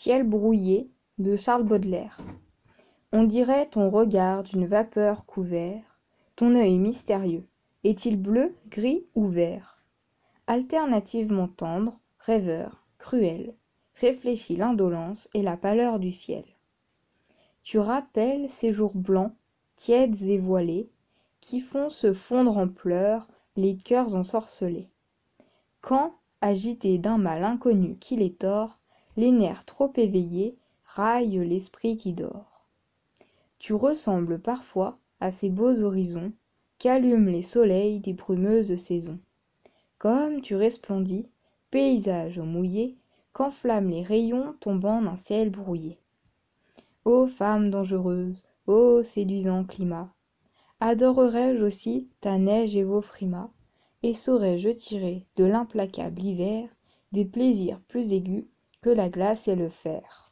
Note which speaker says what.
Speaker 1: ciel brouillé de charles baudelaire. On dirait ton regard d'une vapeur couvert ton œil mystérieux. Est-il bleu gris ou vert? Alternativement tendre rêveur cruel réfléchit l'indolence et la pâleur du ciel. Tu rappelles ces jours blancs tièdes et voilés qui font se fondre en pleurs les cœurs ensorcelés. Quand agités d'un mal inconnu qui les tord les nerfs trop éveillés raillent l'esprit qui dort. Tu ressembles parfois à ces beaux horizons qu'allument les soleils des brumeuses saisons. Comme tu resplendis paysage mouillé qu'enflamment les rayons tombant d'un ciel brouillé. Ô femme dangereuse ô séduisant climat adorerais-je aussi ta neige et vos frimas et saurais-je tirer de l'implacable hiver des plaisirs plus aigus que la glace et le fer